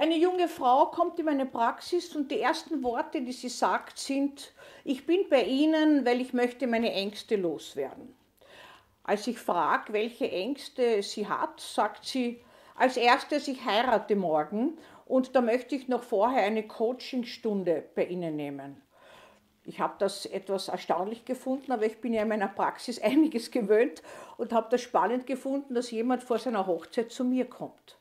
Eine junge Frau kommt in meine Praxis und die ersten Worte, die sie sagt, sind, ich bin bei Ihnen, weil ich möchte meine Ängste loswerden. Als ich frage, welche Ängste sie hat, sagt sie, als erstes, ich heirate morgen und da möchte ich noch vorher eine Coachingstunde bei Ihnen nehmen. Ich habe das etwas erstaunlich gefunden, aber ich bin ja in meiner Praxis einiges gewöhnt und habe das spannend gefunden, dass jemand vor seiner Hochzeit zu mir kommt.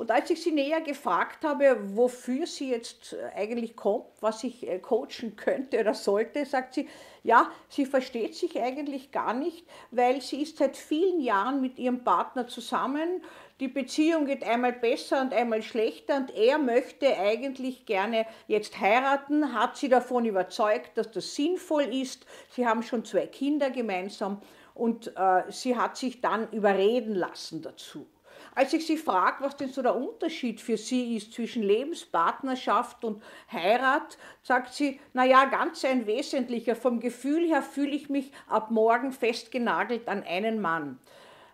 Und als ich sie näher gefragt habe, wofür sie jetzt äh, eigentlich kommt, was ich äh, coachen könnte oder sollte, sagt sie, ja, sie versteht sich eigentlich gar nicht, weil sie ist seit vielen Jahren mit ihrem Partner zusammen. Die Beziehung geht einmal besser und einmal schlechter und er möchte eigentlich gerne jetzt heiraten, hat sie davon überzeugt, dass das sinnvoll ist. Sie haben schon zwei Kinder gemeinsam und äh, sie hat sich dann überreden lassen dazu. Als ich sie frage, was denn so der Unterschied für sie ist zwischen Lebenspartnerschaft und Heirat, sagt sie, naja, ganz ein wesentlicher. Vom Gefühl her fühle ich mich ab morgen festgenagelt an einen Mann.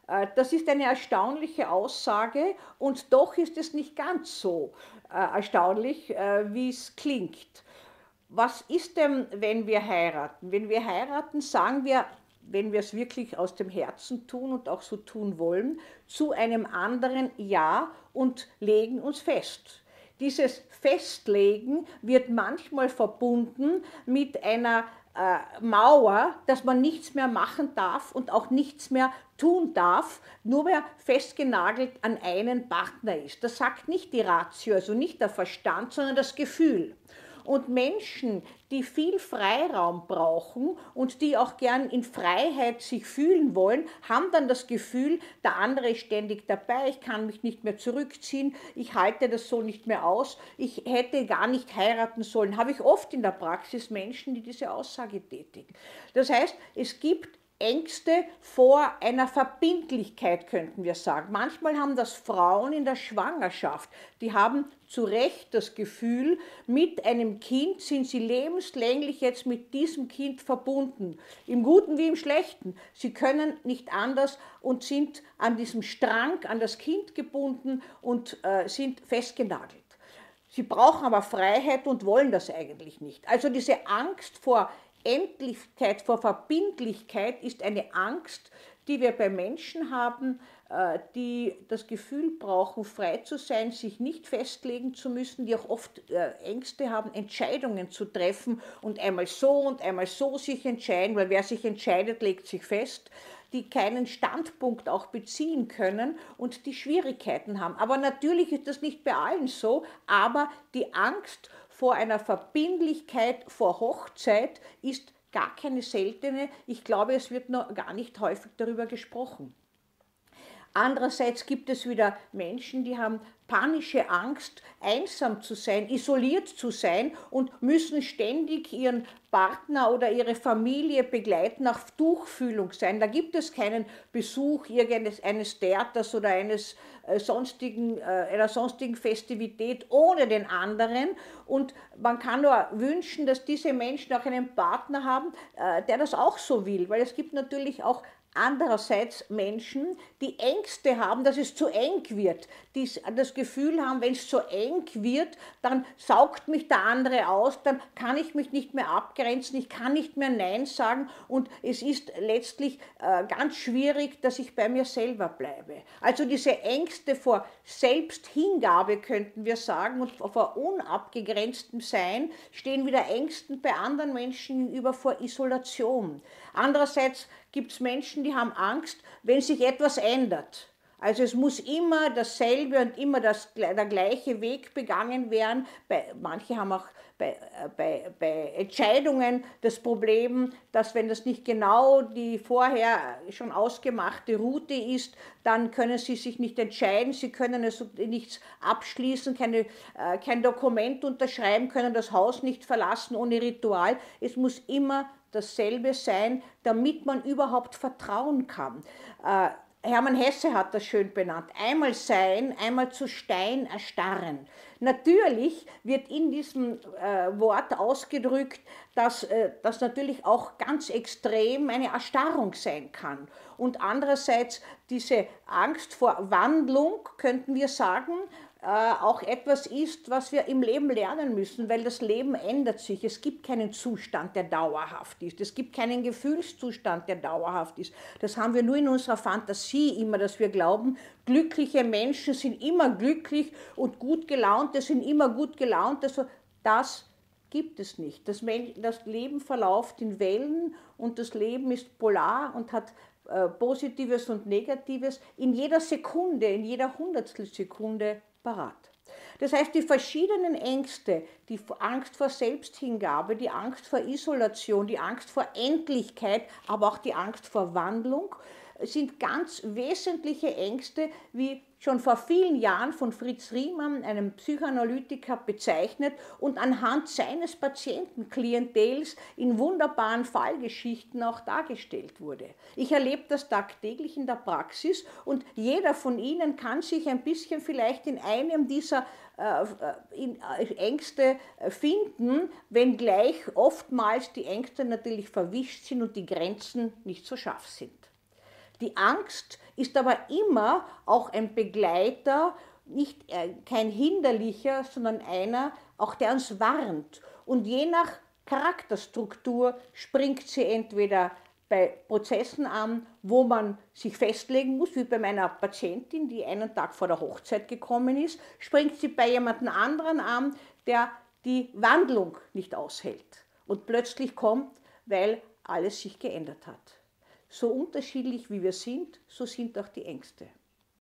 Äh, das ist eine erstaunliche Aussage und doch ist es nicht ganz so äh, erstaunlich, äh, wie es klingt. Was ist denn, wenn wir heiraten? Wenn wir heiraten, sagen wir wenn wir es wirklich aus dem Herzen tun und auch so tun wollen, zu einem anderen Ja und legen uns fest. Dieses Festlegen wird manchmal verbunden mit einer äh, Mauer, dass man nichts mehr machen darf und auch nichts mehr tun darf, nur wer festgenagelt an einen Partner ist. Das sagt nicht die Ratio, also nicht der Verstand, sondern das Gefühl. Und Menschen, die viel Freiraum brauchen und die auch gern in Freiheit sich fühlen wollen, haben dann das Gefühl, der andere ist ständig dabei, ich kann mich nicht mehr zurückziehen, ich halte das so nicht mehr aus, ich hätte gar nicht heiraten sollen. Habe ich oft in der Praxis Menschen, die diese Aussage tätigen. Das heißt, es gibt Ängste vor einer Verbindlichkeit, könnten wir sagen. Manchmal haben das Frauen in der Schwangerschaft. Die haben zu Recht das Gefühl, mit einem Kind sind sie lebenslänglich jetzt mit diesem Kind verbunden. Im Guten wie im Schlechten. Sie können nicht anders und sind an diesem Strang, an das Kind gebunden und äh, sind festgenagelt. Sie brauchen aber Freiheit und wollen das eigentlich nicht. Also diese Angst vor Endlichkeit, vor Verbindlichkeit ist eine Angst, die wir bei Menschen haben, äh, die das Gefühl brauchen, frei zu sein, sich nicht festlegen zu müssen, die auch oft äh, Ängste haben, Entscheidungen zu treffen und einmal so und einmal so sich entscheiden, weil wer sich entscheidet, legt sich fest die keinen Standpunkt auch beziehen können und die Schwierigkeiten haben. Aber natürlich ist das nicht bei allen so, aber die Angst vor einer Verbindlichkeit vor Hochzeit ist gar keine seltene. Ich glaube, es wird noch gar nicht häufig darüber gesprochen. Andererseits gibt es wieder Menschen, die haben panische Angst, einsam zu sein, isoliert zu sein und müssen ständig ihren Partner oder ihre Familie begleiten, nach Tuchfühlung sein. Da gibt es keinen Besuch irgendeines Theaters oder eines äh, sonstigen, äh, einer sonstigen Festivität ohne den anderen. Und man kann nur wünschen, dass diese Menschen auch einen Partner haben, äh, der das auch so will, weil es gibt natürlich auch andererseits Menschen, die Ängste haben, dass es zu eng wird, die das Gefühl haben, wenn es zu eng wird, dann saugt mich der andere aus, dann kann ich mich nicht mehr abgrenzen, ich kann nicht mehr Nein sagen und es ist letztlich äh, ganz schwierig, dass ich bei mir selber bleibe. Also diese Ängste vor Selbsthingabe könnten wir sagen und vor unabgegrenztem Sein stehen wieder Ängsten bei anderen Menschen über vor Isolation. Andererseits gibt es Menschen, die haben Angst, wenn sich etwas ändert. Also es muss immer dasselbe und immer das, der gleiche Weg begangen werden. Bei, manche haben auch bei, äh, bei, bei Entscheidungen das Problem, dass wenn das nicht genau die vorher schon ausgemachte Route ist, dann können sie sich nicht entscheiden, sie können es nichts abschließen, keine, äh, kein Dokument unterschreiben, können das Haus nicht verlassen ohne Ritual. Es muss immer dasselbe sein, damit man überhaupt vertrauen kann. Äh, Hermann Hesse hat das schön benannt. Einmal sein, einmal zu Stein erstarren. Natürlich wird in diesem äh, Wort ausgedrückt, dass äh, das natürlich auch ganz extrem eine Erstarrung sein kann. Und andererseits diese Angst vor Wandlung, könnten wir sagen, auch etwas ist, was wir im Leben lernen müssen, weil das Leben ändert sich. Es gibt keinen Zustand, der dauerhaft ist. Es gibt keinen Gefühlszustand, der dauerhaft ist. Das haben wir nur in unserer Fantasie immer, dass wir glauben, glückliche Menschen sind immer glücklich und gut gelaunte sind immer gut gelaunt. Also das gibt es nicht. Das, das Leben verläuft in Wellen und das Leben ist polar und hat äh, Positives und Negatives in jeder Sekunde, in jeder Hundertstelsekunde parat. Das heißt, die verschiedenen Ängste, die Angst vor Selbsthingabe, die Angst vor Isolation, die Angst vor Endlichkeit, aber auch die Angst vor Wandlung, sind ganz wesentliche Ängste, wie schon vor vielen Jahren von Fritz Riemann, einem Psychoanalytiker, bezeichnet und anhand seines Patientenklientels in wunderbaren Fallgeschichten auch dargestellt wurde. Ich erlebe das tagtäglich in der Praxis und jeder von Ihnen kann sich ein bisschen vielleicht in einem dieser äh, äh, Ängste finden, wenngleich oftmals die Ängste natürlich verwischt sind und die Grenzen nicht so scharf sind. Die Angst ist aber immer auch ein Begleiter, nicht äh, kein hinderlicher, sondern einer, auch der uns warnt. Und je nach Charakterstruktur springt sie entweder bei Prozessen an, wo man sich festlegen muss, wie bei meiner Patientin, die einen Tag vor der Hochzeit gekommen ist, springt sie bei jemand anderen an, der die Wandlung nicht aushält und plötzlich kommt, weil alles sich geändert hat. So unterschiedlich wie wir sind, so sind auch die Ängste.